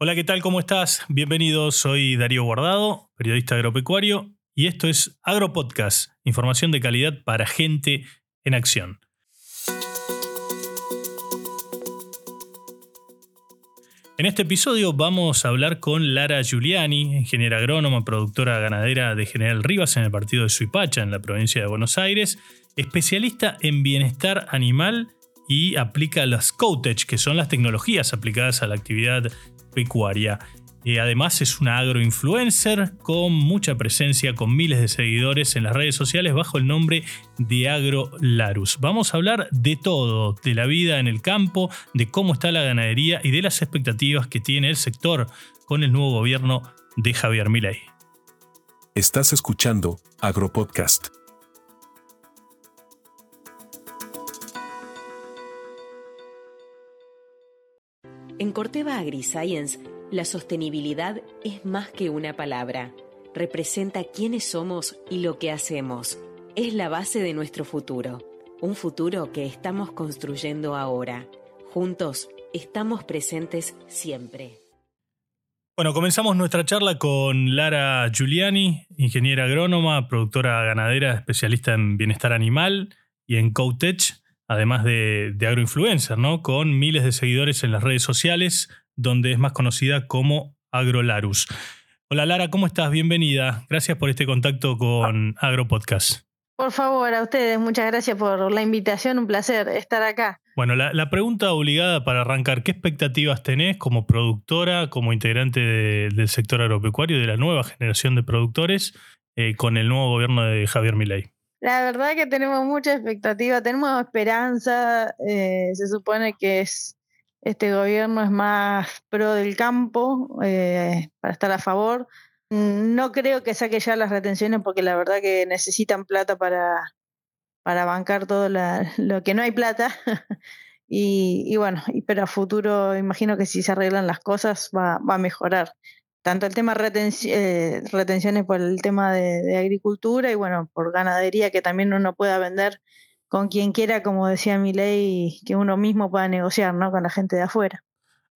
Hola, ¿qué tal? ¿Cómo estás? Bienvenido, soy Darío Guardado, periodista agropecuario, y esto es AgroPodcast, información de calidad para gente en acción. En este episodio vamos a hablar con Lara Giuliani, ingeniera agrónoma, productora ganadera de General Rivas en el partido de Suipacha, en la provincia de Buenos Aires, especialista en bienestar animal y aplica las Cotech, que son las tecnologías aplicadas a la actividad pecuaria. Eh, además es una agroinfluencer con mucha presencia, con miles de seguidores en las redes sociales bajo el nombre de Agro Larus. Vamos a hablar de todo, de la vida en el campo, de cómo está la ganadería y de las expectativas que tiene el sector con el nuevo gobierno de Javier Milei. Estás escuchando Agropodcast. En Corteva AgriScience, la sostenibilidad es más que una palabra. Representa quiénes somos y lo que hacemos. Es la base de nuestro futuro. Un futuro que estamos construyendo ahora. Juntos, estamos presentes siempre. Bueno, comenzamos nuestra charla con Lara Giuliani, ingeniera agrónoma, productora ganadera, especialista en bienestar animal y en Cotech además de, agroinfluencer, ¿no? Con miles de seguidores en las redes sociales, donde es más conocida como AgroLarus. Hola Lara, ¿cómo estás? Bienvenida. Gracias por este contacto con AgroPodcast. Por favor, a ustedes, muchas gracias por la invitación, un placer estar acá. Bueno, la, pregunta obligada para arrancar, ¿qué expectativas tenés como productora, como integrante del sector agropecuario, de la nueva generación de productores, eh, con el nuevo gobierno de Javier Milei? La verdad que tenemos mucha expectativa, tenemos esperanza, eh, se supone que es este gobierno es más pro del campo, eh, para estar a favor. No creo que saque ya las retenciones porque la verdad que necesitan plata para, para bancar todo lo que no hay plata. y, y, bueno, pero a futuro imagino que si se arreglan las cosas va, va a mejorar tanto el tema eh, retenciones por el tema de, agricultura y bueno, por ganadería que también uno pueda vender con quien quiera, como decía mi ley, que uno mismo pueda negociar, ¿no? Con la gente de afuera.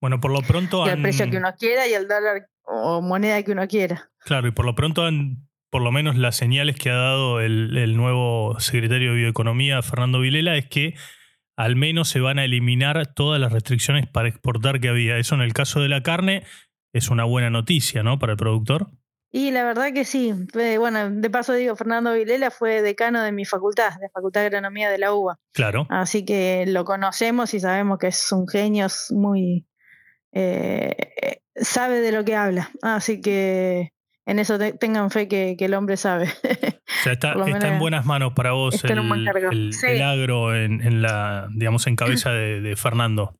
Bueno, por lo pronto... Y el precio que uno quiera y el dólar o moneda que uno quiera. Claro, y por lo pronto han, por lo menos las señales que ha dado el, el nuevo secretario de Bioeconomía, Fernando Vilela, es que al menos se van a eliminar todas las restricciones para exportar que había. Eso en el caso de la carne es una buena noticia, ¿no? Para el productor. Y la verdad que sí. Bueno, de paso digo, Fernando Vilela fue decano de mi facultad, de Facultad de Agronomía de la UBA. Claro. Así que lo conocemos y sabemos que es un genio, es muy... Eh, sabe de lo que habla. Así que en eso tengan fe que, el hombre sabe. O sea, está, en buenas manos para vos el, el, agro en, la, digamos, en cabeza de Fernando.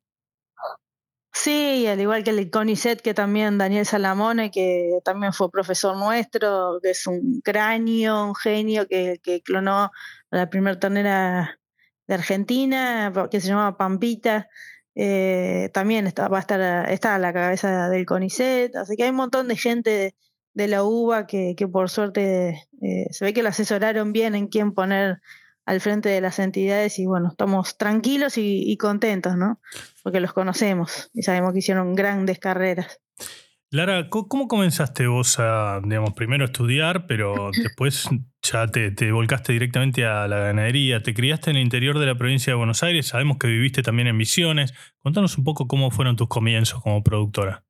Sí, al igual que el CONICET, que también Daniel Salamone, que también fue profesor nuestro, que es un cráneo, un genio que, que clonó la primera ternera de Argentina, que se llama Pampita. Eh, también está, va a estar está a la cabeza del CONICET, así que hay un montón de gente de, la UBA que, que por suerte eh, se ve que lo asesoraron bien en quién poner al frente de las entidades y bueno, estamos tranquilos y, contentos, ¿no? Porque los conocemos y sabemos que hicieron grandes carreras. Lara, ¿cómo comenzaste vos a, digamos, primero a estudiar, pero después ya te, te, volcaste directamente a la ganadería? Te criaste en el interior de la provincia de Buenos Aires, sabemos que viviste también en Misiones. Contanos un poco cómo fueron tus comienzos como productora.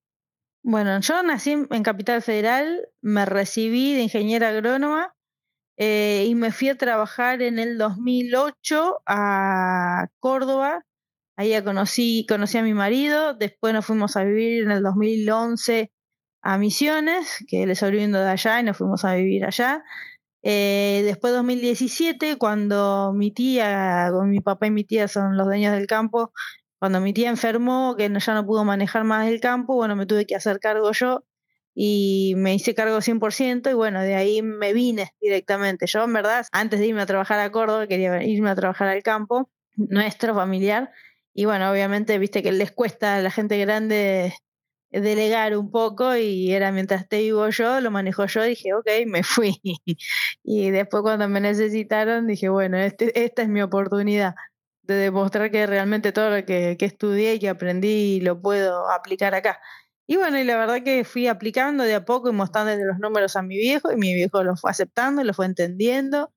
Bueno, yo nací en Capital Federal, me recibí de ingeniera agrónoma eh, y me fui a trabajar en el 2008 a Córdoba. Ahí conocí, conocí a mi marido. Después nos fuimos a vivir en el 2011 a Misiones, que él es oriundo de allá y nos fuimos a vivir allá. Eh, después 2017, cuando mi tía, con mi papá y mi tía son los dueños del campo, cuando mi tía enfermó, que ya no pudo manejar más el campo, bueno, me tuve que hacer cargo yo y me hice cargo 100% y bueno, de ahí me vine directamente. Yo en verdad, antes de irme a trabajar a Córdoba, quería irme a trabajar al campo, nuestro familiar, y bueno, obviamente, viste que les cuesta a la gente grande delegar un poco y era mientras esté vivo yo, lo manejo yo, dije, ok, me fui. y después cuando me necesitaron, dije, bueno, este, esta es mi oportunidad de demostrar que realmente todo lo que, que estudié y que aprendí lo puedo aplicar acá. Y bueno, y la verdad que fui aplicando de a poco y mostrando los números a mi viejo, y mi viejo lo fue aceptando, y lo fue entendiendo.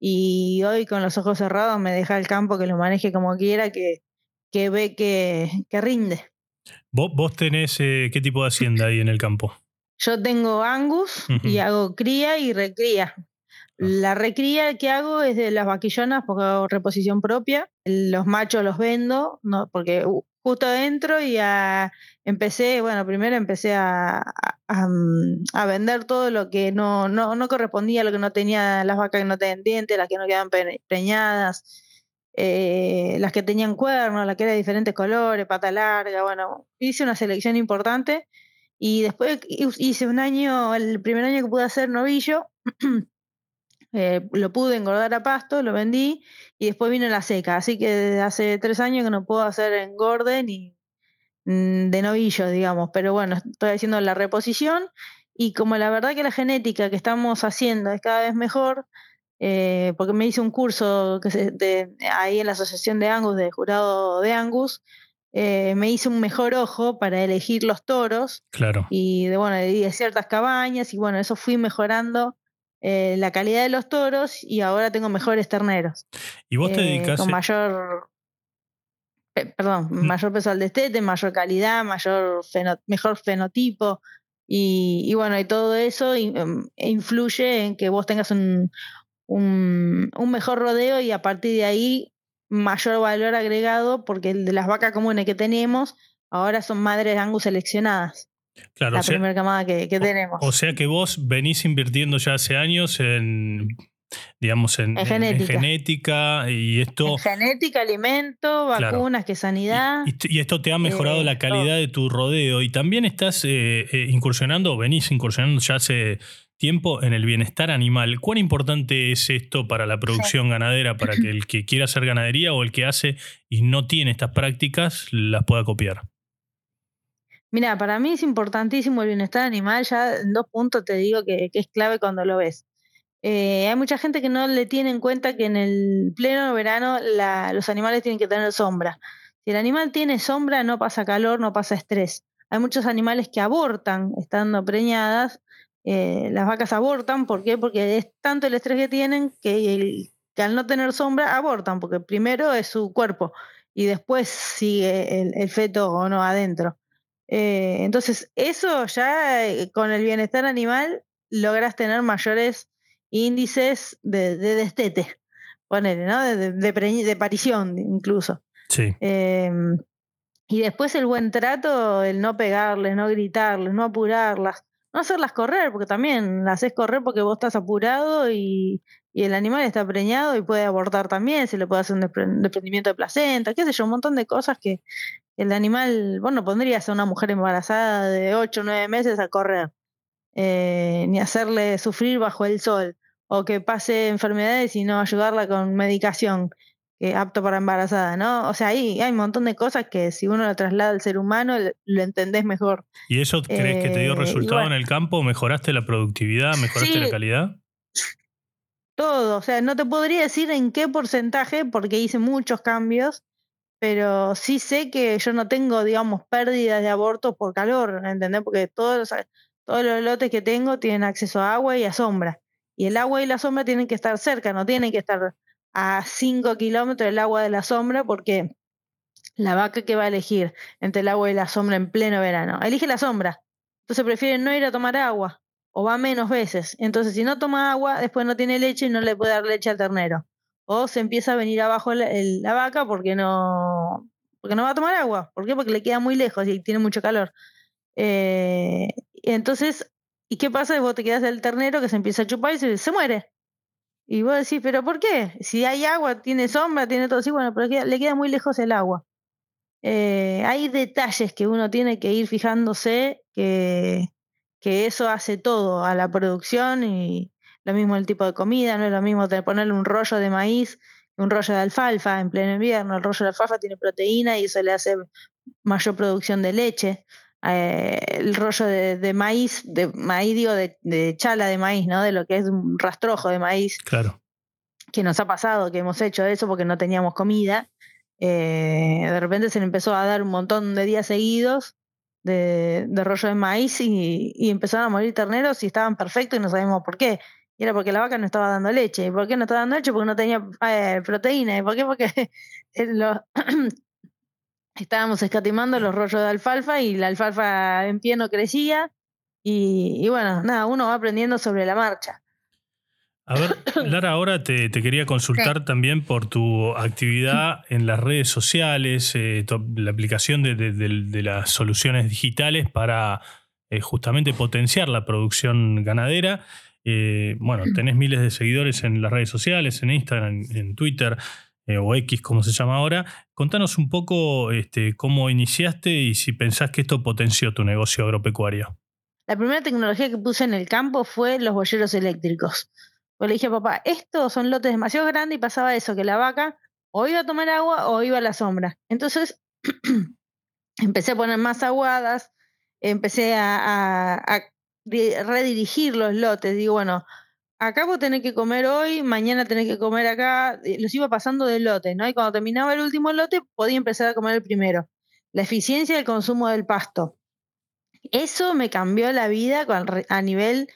Y hoy con los ojos cerrados me deja el campo que lo maneje como quiera, que, que ve que, que rinde. ¿Vos, vos tenés eh, qué tipo de hacienda ahí en el campo? Yo tengo Angus y hago cría y recría. Ah. La recría que hago es de las vaquillonas porque hago reposición propia. Los machos los vendo, no, porque justo adentro y empecé, bueno, primero empecé a, mm, a, vender todo lo que no, no, no correspondía, lo que no tenía, las vacas que no tenían dientes, las que no quedaban preñadas, eh, las que tenían cuernos, las que eran de diferentes colores, pata larga, bueno, hice una selección importante y después hice un año, el primer año que pude hacer novillo, eh, lo pude engordar a pasto, lo vendí y después vino la seca. Así que desde hace tres años que no puedo hacer engorde ni mm, de novillo, digamos. Pero bueno, estoy haciendo la reposición y como la verdad que la genética que estamos haciendo es cada vez mejor, eh, porque me hice un curso que se, de, ahí en la Asociación de Angus, de jurado de Angus, eh, me hice un mejor ojo para elegir los toros. Claro. Y de, bueno, de ciertas cabañas y bueno, eso fui mejorando eh, la calidad de los toros y ahora tengo mejores terneros. ¿Y vos te dedicas? Con mayor, perdón, mm. mayor peso al destete, mayor calidad, mayor mejor fenotipo. Y, bueno, y todo eso em, influye en que vos tengas un, un, un, mejor rodeo y a partir de ahí mayor valor agregado porque el de las vacas comunes que tenemos ahora son madres Angus seleccionadas. Claro, la primera camada que, tenemos. O sea que vos venís invirtiendo ya hace años en, digamos, en, genética. y esto... genética, alimento, vacunas, que sanidad. Y, esto te ha mejorado eh, la calidad de tu rodeo y también estás eh, eh, incursionando, venís incursionando ya hace tiempo en el bienestar animal. ¿Cuán importante es esto para la producción ganadera, para que el que quiera hacer ganadería o el que hace y no tiene estas prácticas las pueda copiar? Mira, para mí es importantísimo el bienestar animal, ya en dos puntos te digo que, es clave cuando lo ves. Eh, hay mucha gente que no le tiene en cuenta que en el pleno verano los animales tienen que tener sombra. Si el animal tiene sombra, no pasa calor, no pasa estrés. Hay muchos animales que abortan estando preñadas. Eh, las vacas abortan, ¿por qué? Porque es tanto el estrés que tienen que, al no tener sombra abortan, porque primero es su cuerpo y después sigue el feto o no adentro. Eh, entonces, eso ya eh, con el bienestar animal logras tener mayores índices de, destete, ponele, ¿no? De, de, parición incluso. Sí. Em, y después el buen trato, el no pegarles, no gritarles, no apurarlas, no hacerlas correr, porque también las haces correr porque vos estás apurado y, y el animal está preñado y puede abortar también, se le puede hacer un desprendimiento de placenta, qué sé yo, un montón de cosas que, el animal, bueno, pondrías a una mujer embarazada de 8 o 9 meses a correr, eh, ni hacerle sufrir bajo el sol, o que pase enfermedades y no ayudarla con medicación que apto para embarazada, ¿no? O sea, ahí hay un montón de cosas que si uno lo traslada al ser humano, lo entendés mejor. ¿Y eso crees que te dio eh, resultado en el campo? ¿Mejoraste la productividad? ¿Mejoraste la calidad? Todo, o sea, no te podría decir en qué porcentaje, porque hice muchos cambios, pero sí sé que yo no tengo, digamos, pérdidas de aborto por calor, ¿entendés? Porque todos los, todos los lotes que tengo tienen acceso a agua y a sombra. Y el agua y la sombra tienen que estar cerca, no tienen que estar a 5 kilómetros del agua de la sombra, porque la vaca que va a elegir entre el agua y la sombra en pleno verano, elige la sombra. Entonces prefiere no ir a tomar agua o va menos veces. Entonces, si no toma agua, después no tiene leche y no le puede dar leche al ternero o se empieza a venir abajo la, vaca porque no, porque no va a tomar agua. ¿Por qué? Porque le queda muy lejos y tiene mucho calor. Eh, entonces, ¿y qué pasa? Vos te quedas del ternero que se empieza a chupar y se, muere. Y vos decís, ¿pero por qué? Si hay agua, tiene sombra, tiene todo así, bueno, pero le queda muy lejos el agua. Eh, hay detalles que uno tiene que ir fijándose que, que eso hace todo a la producción y, lo mismo el tipo de comida, no es lo mismo ponerle un rollo de maíz que un rollo de alfalfa en pleno invierno. El rollo de alfalfa tiene proteína y eso le hace mayor producción de leche. Eh, el rollo de, maíz, de maíz digo, de, chala de maíz, ¿no? De lo que es un rastrojo de maíz. Claro. Que nos ha pasado, que hemos hecho eso porque no teníamos comida. Eh, de repente se le empezó a dar un montón de días seguidos de, rollo de maíz y, y, empezaron a morir terneros y estaban perfectos y no sabemos por qué. Y era porque la vaca no estaba dando leche. ¿Y por qué no estaba dando leche? Porque no tenía eh, proteína. ¿Y por qué? Porque lo, estábamos escatimando los rollos de alfalfa y la alfalfa en pie no crecía. Y, bueno, nada, uno va aprendiendo sobre la marcha. A ver, Lara, ahora te, quería consultar también por tu actividad en las redes sociales, eh, la aplicación de, las soluciones digitales para eh, justamente potenciar la producción ganadera. Eh, bueno, tenés miles de seguidores en las redes sociales, en Instagram, en, Twitter eh, o X, como se llama ahora. Contanos un poco este, cómo iniciaste y si pensás que esto potenció tu negocio agropecuario. La primera tecnología que puse en el campo fue los boyeros eléctricos. Pues le dije a papá, estos son lotes demasiado grandes y pasaba eso, que la vaca o iba a tomar agua o iba a la sombra. Entonces empecé a poner más aguadas, empecé a redirigir los lotes. Digo, bueno, acá vos tenés que comer hoy, mañana tenés que comer acá. Los iba pasando de lote, ¿no? Y cuando terminaba el último lote, podía empezar a comer el primero. La eficiencia del consumo del pasto. Eso me cambió la vida a nivel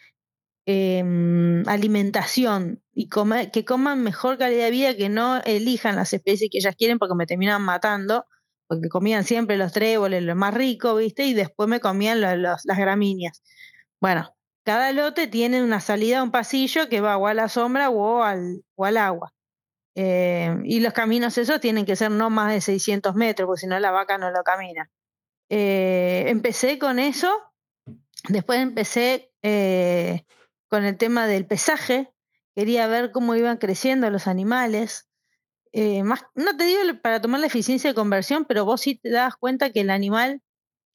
em, alimentación y comer, que coman mejor calidad de vida, que no elijan las especies que ellas quieren porque me terminan matando, porque comían siempre los tréboles, lo más rico, ¿viste? Y después me comían las gramíneas. Bueno, cada lote tiene una salida, un pasillo que va o a la sombra o al, o al agua. Eh, y los caminos esos tienen que ser no más de 600 metros, porque si no la vaca no lo camina. Eh, empecé con eso, después empecé eh, con el tema del pesaje, quería ver cómo iban creciendo los animales. más, no te digo para tomar la eficiencia de conversión, pero vos sí te das cuenta que el animal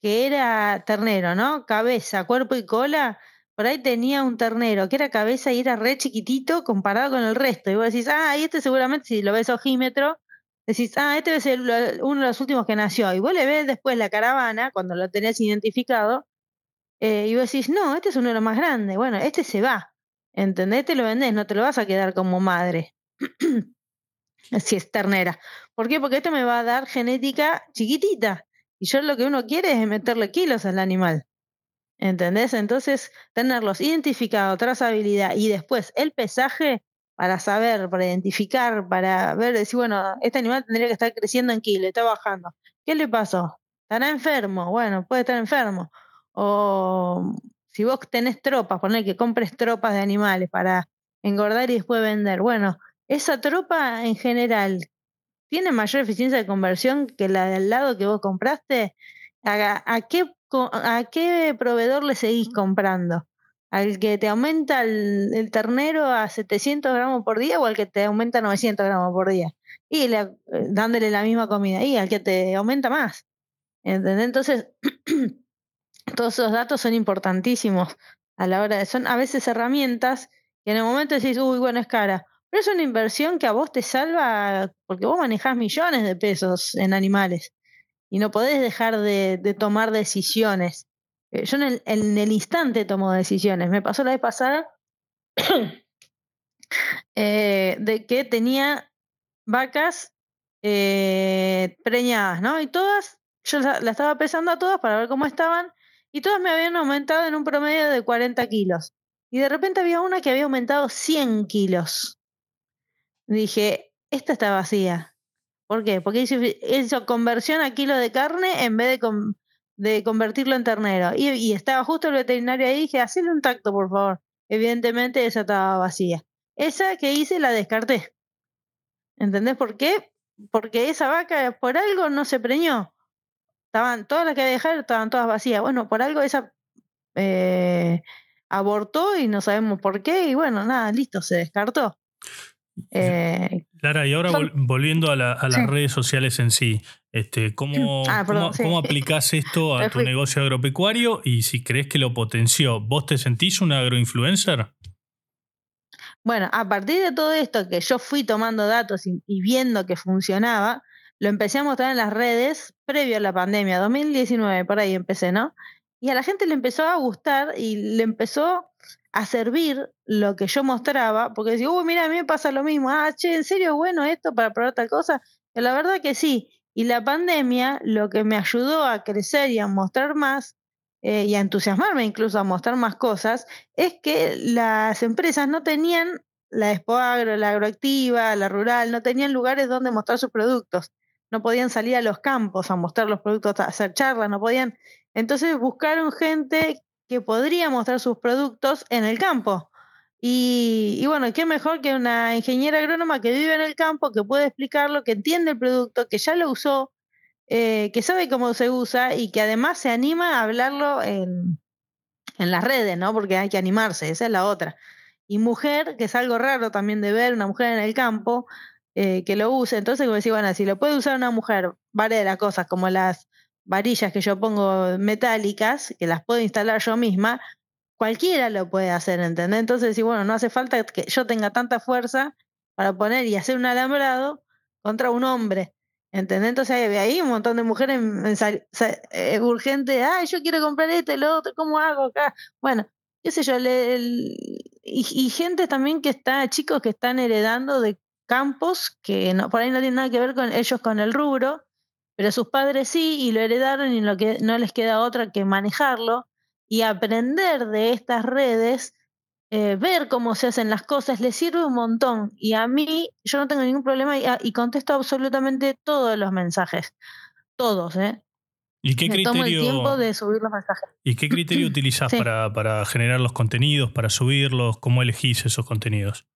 que era ternero, ¿no? Cabeza, cuerpo y cola, por ahí tenía un ternero que era cabeza y era re chiquitito comparado con el resto. Y vos decís, ah, y este seguramente si lo ves ojímetro, decís, ah, este debe ser uno de los últimos que nació. Y vos le ves después la caravana, cuando lo tenés identificado, eh, y vos decís, no, este es uno de los más grandes. Bueno, este se va. ¿Entendés? Te lo vendés, no te lo vas a quedar como madre. si es ternera. ¿Por qué? Porque esto me va a dar genética chiquitita. Y yo lo que uno quiere es meterle kilos al animal. ¿Entendés? Entonces, tenerlos identificados, trazabilidad y después el pesaje para saber, para identificar, para ver, decir, bueno, este animal tendría que estar creciendo en kilos, está bajando. ¿Qué le pasó? ¿Estará enfermo? Bueno, puede estar enfermo. O si vos tenés tropas, poner que compres tropas de animales para engordar y después vender. Bueno, esa tropa en general, tiene mayor eficiencia de conversión que la del lado que vos compraste, ¿a, qué, a qué proveedor le seguís comprando? ¿Al que te aumenta el, ternero a 700 gramos por día o al que te aumenta 900 gramos por día? Y le, dándole la misma comida. Y al que te aumenta más. ¿Entendés? Entonces, todos esos datos son importantísimos a la hora de... Son a veces herramientas que en el momento decís, uy, bueno, es cara. Pero es una inversión que a vos te salva porque vos manejás millones de pesos en animales y no podés dejar de, tomar decisiones. Eh, yo en el, instante tomo decisiones. Me pasó la vez pasada eh, de que tenía vacas eh, preñadas, ¿no? Y todas, yo las la estaba pesando a todas para ver cómo estaban y todas me habían aumentado en un promedio de 40 kilos. Y de repente había una que había aumentado 100 kilos dije, esta está vacía. ¿Por qué? Porque hizo, conversión a kilo de carne en vez de, de convertirlo en ternero. Y, estaba justo el veterinario ahí y dije, hacele un tacto, por favor. Evidentemente esa estaba vacía. Esa que hice la descarté. ¿Entendés por qué? Porque esa vaca por algo no se preñó. Estaban, todas las que dejado estaban todas vacías. Bueno, por algo esa eh, abortó y no sabemos por qué. Y bueno, nada, listo, se descartó. Eh, Lara, y ahora volviendo a, las redes sociales en sí, este, ¿cómo, ah, cómo, aplicás esto a tu negocio agropecuario y si crees que lo potenció? ¿Vos te sentís un agroinfluencer? Bueno, a partir de todo esto que yo fui tomando datos y, y, viendo que funcionaba, lo empecé a mostrar en las redes previo a la pandemia, 2019, por ahí empecé, ¿no? Y a la gente le empezó a gustar y le empezó a servir lo que yo mostraba, porque decía, uy, mira, a mí me pasa lo mismo, ah, che, ¿en serio bueno esto para probar tal cosa? la verdad que sí, Y la pandemia lo que me ayudó a crecer y a mostrar más eh, y a entusiasmarme incluso a mostrar más cosas, es que las empresas no tenían la Expo Agro, la agroactiva, la rural, no tenían lugares donde mostrar sus productos. No podían salir a los campos a mostrar los productos, a hacer charlas, no podían. Entonces buscaron gente que podría mostrar sus productos en el campo. Y, bueno, qué mejor que una ingeniera agrónoma que vive en el campo, que puede explicarlo, que entiende el producto, que ya lo usó, eh, que sabe cómo se usa y que además se anima a hablarlo en, en las redes, ¿no? Porque hay que animarse, esa es la otra. Y mujer, que es algo raro también de ver, una mujer en el campo eh, que lo use. Entonces, como decir, bueno, si lo puede usar una mujer, varias de las cosas, como las varillas que yo pongo metálicas, que las puedo instalar yo misma, cualquiera lo puede hacer, ¿entendés? Entonces, si bueno, no hace falta que yo tenga tanta fuerza para poner y hacer un alambrado contra un hombre. ¿Entendés? Entonces hay, ahí un montón de mujeres eh, urgentes, ay, yo quiero comprar este, lo otro, ¿cómo hago acá? Bueno, qué sé yo, y, gente también que está, chicos que están heredando de campos que no, por ahí no tienen nada que ver con ellos con el rubro, pero sus padres sí y lo heredaron y lo que no les queda otra que manejarlo y aprender de estas redes eh, ver cómo se hacen las cosas le sirve un montón. Y a mí, yo no tengo ningún problema y, ah, contesto absolutamente todos los mensajes. Todos, ¿eh? ¿Y qué criterio, tomo el tiempo de subir los mensajes. ¿Y qué criterio utilizas para, para generar los contenidos, para subirlos? ¿Cómo elegís esos contenidos?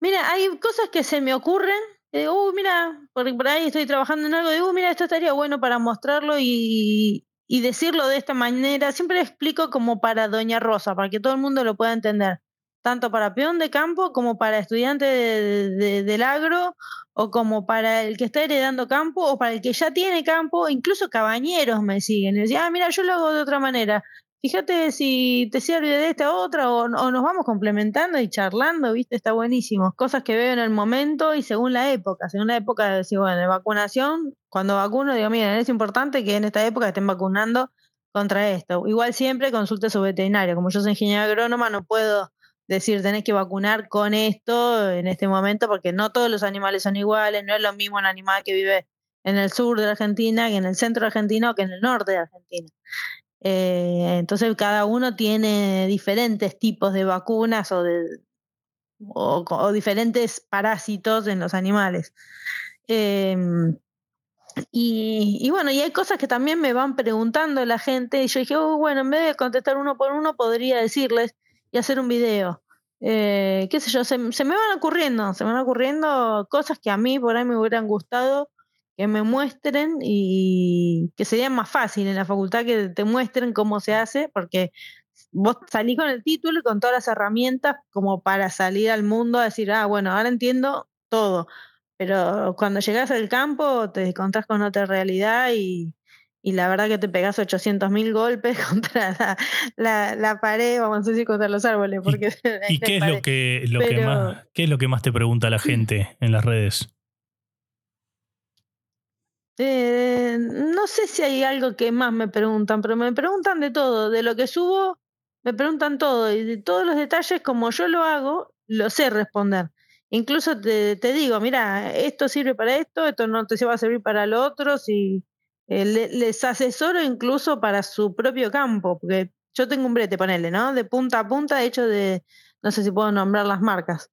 Mira, hay cosas que se me ocurren. Digo, uh, mira, por, por ahí estoy trabajando en algo. Digo, uh, mira, esto estaría bueno para mostrarlo y, y decirlo de esta manera, siempre explico como para Doña Rosa, para que todo el mundo lo pueda entender, tanto para peón de campo como para estudiante del agro o como para el que está heredando campo o para el que ya tiene campo, incluso cabañeros me siguen y ah, mira, yo lo hago de otra manera fíjate si te sirve de esta otra o, nos vamos complementando y charlando, ¿viste? Está buenísimo. Cosas que veo en el momento y según la época. Según la época de decir, bueno, de vacunación, cuando vacuno, digo, miren, es importante que en esta época estén vacunando contra esto. Igual siempre consulte a su veterinario. Como yo soy ingeniero agrónoma, no puedo decir tenés que vacunar con esto en este momento porque no todos los animales son iguales, no es lo mismo un animal que vive en el sur de Argentina que en el centro de Argentina o que en el norte de Argentina. Eh, entonces cada uno tiene diferentes tipos de vacunas o, de, o, diferentes parásitos en los animales. Em, y, bueno, y hay cosas que también me van preguntando la gente y yo dije, oh, bueno, en vez de contestar uno por uno, podría decirles y hacer un video. Eh, qué sé yo, se, se, me van ocurriendo, se me van ocurriendo cosas que a mí por ahí me hubieran gustado que me muestren y que sería más fácil en la facultad que te muestren cómo se hace, porque vos salís con el título y con todas las herramientas como para salir al mundo a decir, ah, bueno, ahora entiendo todo. Pero cuando llegás al campo te encontrás con otra realidad y, y la verdad que te pegás 800 mil golpes contra la, la, pared, vamos a decir, contra los árboles. Porque ¿Y, qué, es lo que, lo que más, qué es lo que más te pregunta la gente en las redes? Eh, no sé si hay algo que más me preguntan, pero me preguntan de todo, de lo que subo, me preguntan todo y de todos los detalles como yo lo hago, lo sé responder. Incluso te, te digo, mira, esto sirve para esto, esto no te va a servir para lo otro, si eh, les asesoro incluso para su propio campo, porque yo tengo un brete, ponele, ¿no? De punta a punta, hecho de, no sé si puedo nombrar las marcas.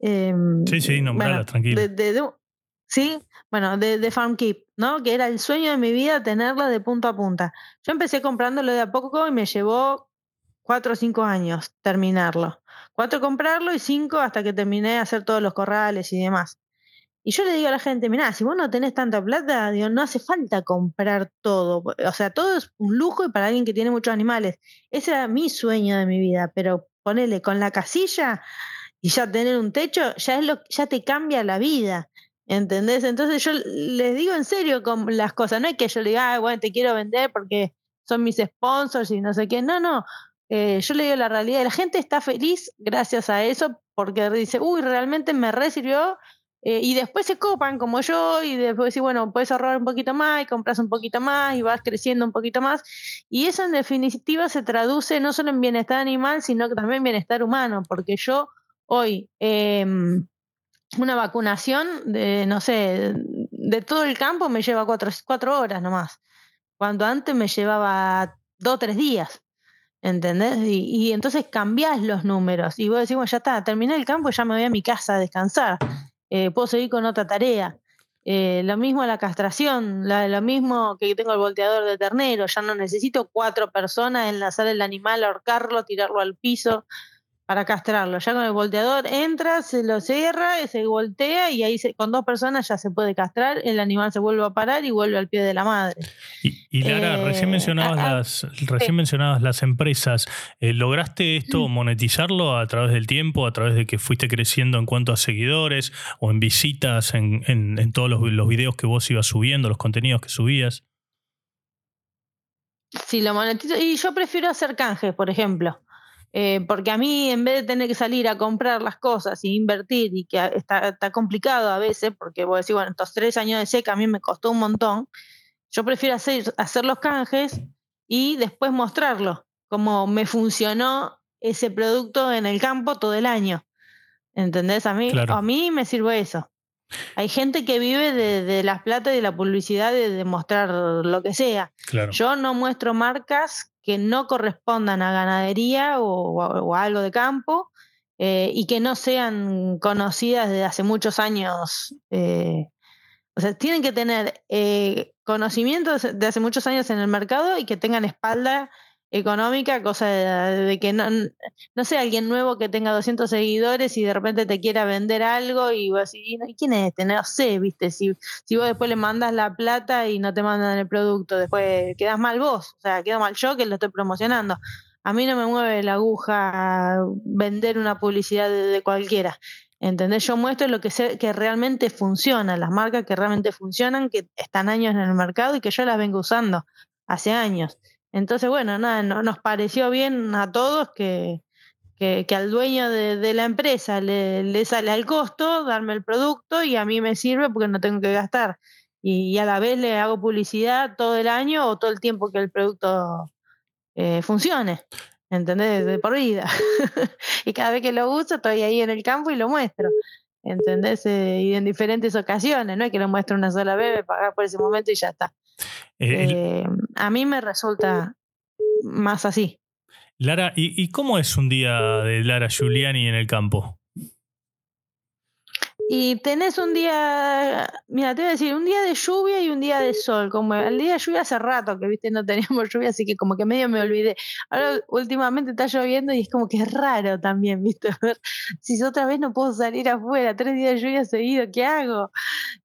Em, sí, sí, nombrarlas, tranquilo. ¿Sí? Bueno, de, de FarmKeep, ¿no? Que era el sueño de mi vida tenerla de punta a punta. Yo empecé comprándolo de a poco y me llevó cuatro o cinco años terminarlo. Cuatro comprarlo y cinco hasta que terminé de hacer todos los corrales y demás. Y yo le digo a la gente, mirá, si vos no tenés tanta plata, digo, no hace falta comprar todo. O sea, todo es un lujo y para alguien que tiene muchos animales. Ese era mi sueño de mi vida, pero ponele con la casilla y ya tener un techo, ya es lo ya te cambia la vida. ¿Entendés? Entonces yo les digo en serio con las cosas, no es que yo le diga, bueno, te quiero vender porque son mis sponsors y no sé qué, no, no, eh, yo le digo la realidad, la gente está feliz gracias a eso porque dice, uy, realmente me recibió eh, y después se copan como yo y después decir, bueno, puedes ahorrar un poquito más y compras un poquito más y vas creciendo un poquito más y eso en definitiva se traduce no solo en bienestar animal, sino que también en bienestar humano, porque yo hoy... Eh, una vacunación de, no sé, de todo el campo me lleva cuatro, cuatro horas nomás, cuando antes me llevaba dos o tres días. ¿Entendés? Y, entonces cambiás los números y vos decís, bueno, ya está, terminé el campo, ya me voy a mi casa a descansar, eh, puedo seguir con otra tarea. Eh, lo mismo la castración, lo mismo que tengo el volteador de ternero, ya no necesito cuatro personas enlazar el animal, ahorcarlo, tirarlo al piso para castrarlo. Ya con el volteador entra, se lo cierra, se voltea y ahí con dos personas ya se puede castrar, el animal se vuelve a parar y vuelve al pie de la madre. Y, Lara, recién, mencionabas ah, ah, las, recién mencionabas las empresas. Eh, ¿Lograste esto mm. monetizarlo a través del tiempo, a través de que fuiste creciendo en cuanto a seguidores o en visitas, en, en, todos los, los videos que vos ibas subiendo, los contenidos que subías? Sí, lo monetizo. Y yo prefiero hacer canjes, por ejemplo. Eh, porque a mí, en vez de tener que salir a comprar las cosas y invertir, y que está, está complicado a veces, porque voy a decir, bueno, estos tres años de seca a mí me costó un montón, yo prefiero hacer, hacer los canjes y después mostrarlo, como me funcionó ese producto en el campo todo el año. ¿Entendés? A mí, a mí me sirve eso. Hay gente que vive de, las plata y de la publicidad de, de mostrar lo que sea. Yo no muestro marcas que no correspondan a ganadería o, a algo de campo eh, y que no sean conocidas desde hace muchos años. Eh, o sea, tienen que tener eh, conocimientos de hace muchos años en el mercado y que tengan espalda económica, cosa de, que no, no sea alguien nuevo que tenga 200 seguidores y de repente te quiera vender algo y vos decís, ¿y quién es este? No sé, viste, si, si vos después le mandas la plata y no te mandan el producto, después quedas mal vos, o sea, queda mal yo que lo estoy promocionando. A mí no me mueve la aguja vender una publicidad de, cualquiera. ¿Entendés? Yo muestro lo que, sé, que realmente funciona, las marcas que realmente funcionan, que están años en el mercado y que yo las vengo usando hace años. Entonces, bueno, nada, no, nos pareció bien a todos que, que, al dueño de, la empresa le, le, sale al costo darme el producto y a mí me sirve porque no tengo que gastar. Y, a la vez le hago publicidad todo el año o todo el tiempo que el producto eh, funcione. ¿Entendés? De por vida. y cada vez que lo uso estoy ahí en el campo y lo muestro. ¿Entendés? Eh, y en diferentes ocasiones, no es que lo muestro una sola vez, me pagar por ese momento y ya está. Eh, a mí me resulta más así. Lara, ¿y, cómo es un día de Lara Giuliani en el campo? Y tenés un día, mira, te voy a decir, un día de lluvia y un día de sol. Como el día de lluvia hace rato que, viste, no teníamos lluvia, así que como que medio me olvidé. Ahora últimamente está lloviendo y es como que es raro también, viste. si otra vez no puedo salir afuera, tres días de lluvia seguido, ¿qué hago?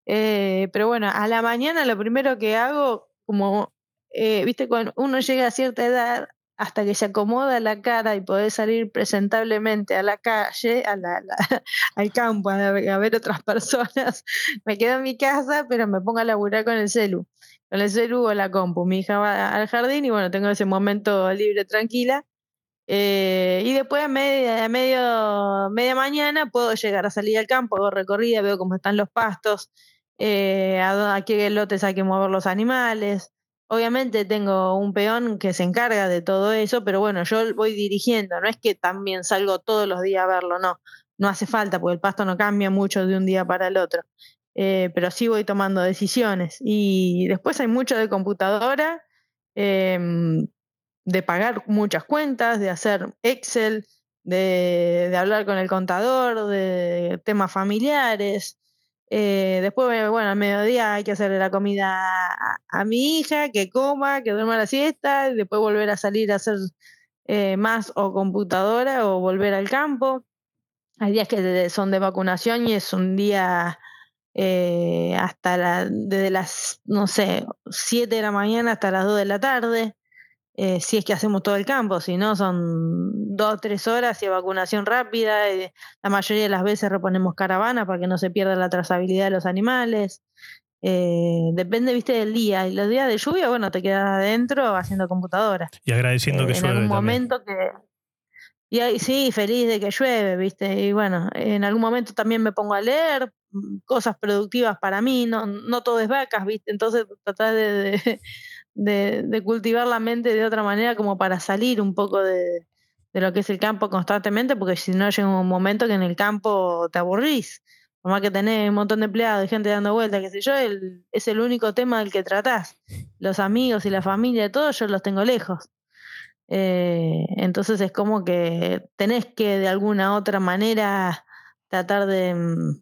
Eh, pero bueno, a la mañana lo primero que hago, como, eh, viste, cuando uno llega a cierta edad, hasta que se acomoda la cara y poder salir presentablemente a la calle, a la, al campo, a, ver otras personas, me quedo en mi casa, pero me pongo a laburar con el celu, con el celu o la compu. Mi hija va al jardín y bueno, tengo ese momento libre, tranquila. Eh, y después a media, a medio, media mañana puedo llegar a salir al campo, hago recorrida, veo cómo están los pastos, eh, a, a qué lotes hay que mover los animales. Obviamente tengo un peón que se encarga de todo eso, pero bueno, yo voy dirigiendo, no es que también salgo todos los días a verlo, no, no hace falta porque el pasto no cambia mucho de un día para el otro, eh, pero sí voy tomando decisiones. Y después hay mucho de computadora, em, de pagar muchas cuentas, de hacer Excel, de, de hablar con el contador, de temas familiares. Eh, después, bueno, al mediodía hay que hacerle la comida a, mi hija, que coma, que duerma la siesta, y después volver a salir a hacer eh, más o computadora o volver al campo. Hay días que son de vacunación y es un día eh, hasta la, desde las, no sé, 7 de la mañana hasta las 2 de la tarde. Eh, si es que hacemos todo el campo, si no son dos o tres horas y vacunación rápida. Eh, la mayoría de las veces reponemos caravana para que no se pierda la trazabilidad de los animales. Eh, depende, viste, del día. Y los días de lluvia, bueno, te quedas adentro haciendo computadora. Y agradeciendo que llueve. En algún momento que. Y sí, feliz de que llueve, viste. Y bueno, en algún momento también me pongo a leer mm, cosas productivas para mí. No, no todo es vacas, viste. Entonces tratar de de, cultivar la mente de otra manera como para salir un poco de, lo que es el campo constantemente, porque si no llega un momento que en el campo te aburrís, por más que tenés un montón de empleados y gente dando vueltas, qué sé yo, es el único tema del que tratás. Los amigos y la familia, todos yo los tengo lejos. Eh, entonces es como que tenés que de alguna otra manera tratar de, mm,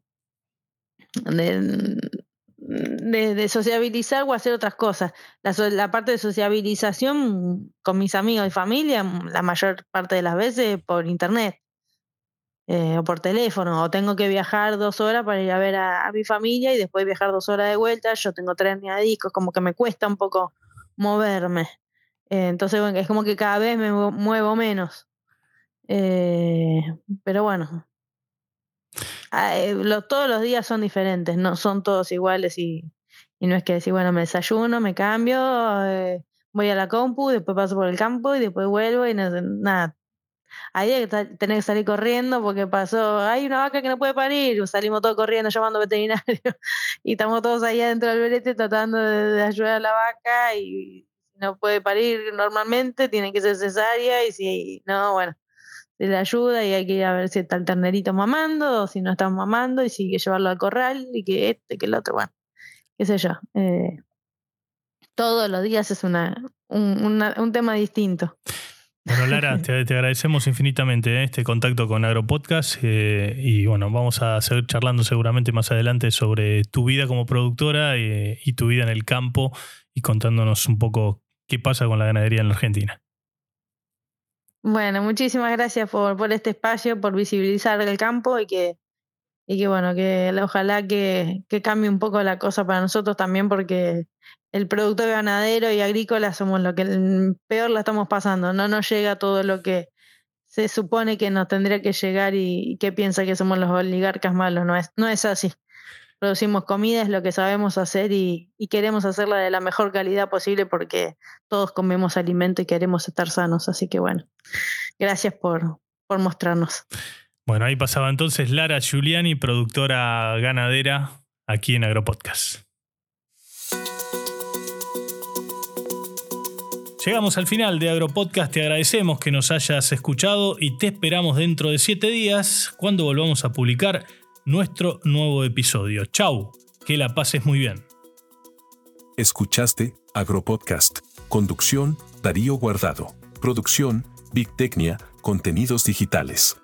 de, sociabilizar o hacer otras cosas. La, parte de sociabilización con mis amigos y familia, la mayor parte de las veces por internet eh, o por teléfono, o tengo que viajar dos horas para ir a ver a, mi familia y después viajar dos horas de vuelta. Yo tengo tres discos, como que me cuesta un poco moverme. Eh, entonces, bueno, es como que cada vez me muevo menos. Eh, pero bueno, Ah, eh, todos los días son diferentes, no son todos iguales y, no es que decir, bueno, me desayuno, me cambio, eh, voy a la compu, después paso por el campo y después vuelvo y nada. Hay que tener que salir corriendo porque pasó, hay una vaca que no puede parir, salimos todos corriendo llamando veterinario y estamos todos ahí adentro del verete tratando de, ayudar a la vaca y no puede parir normalmente, tiene que ser cesárea y si no, bueno, de la ayuda y hay que ir a ver si está el ternerito mamando o si no está mamando y si hay que llevarlo al corral y que este, que el otro, bueno, qué sé yo. Eh, todos los días es una, un, tema distinto. Bueno, Lara, te, agradecemos infinitamente eh, este contacto con AgroPodcast eh, y bueno, vamos a seguir charlando seguramente más adelante sobre tu vida como productora y, y tu vida en el campo y contándonos un poco qué pasa con la ganadería en la Argentina. Bueno, muchísimas gracias por, por este espacio, por visibilizar el campo y que, y que bueno, que ojalá que, que cambie un poco la cosa para nosotros también, porque el productor ganadero y agrícola somos lo que peor la estamos pasando, no nos llega todo lo que se supone que nos tendría que llegar y, y que piensa que somos los oligarcas malos, no es, no es así producimos comida, es lo que sabemos hacer y, queremos hacerla de la mejor calidad posible porque todos comemos alimento y queremos estar sanos. Así que bueno, gracias por, por mostrarnos. Bueno, ahí pasaba entonces Lara Giuliani, productora ganadera aquí en Agropodcast. Llegamos al final de Agropodcast, te agradecemos que nos hayas escuchado y te esperamos dentro de siete días cuando volvamos a publicar nuestro nuevo episodio. Chau, que la pases muy bien. Escuchaste Agropodcast. Conducción, Darío Guardado. Producción, Big Tecnia, Contenidos Digitales.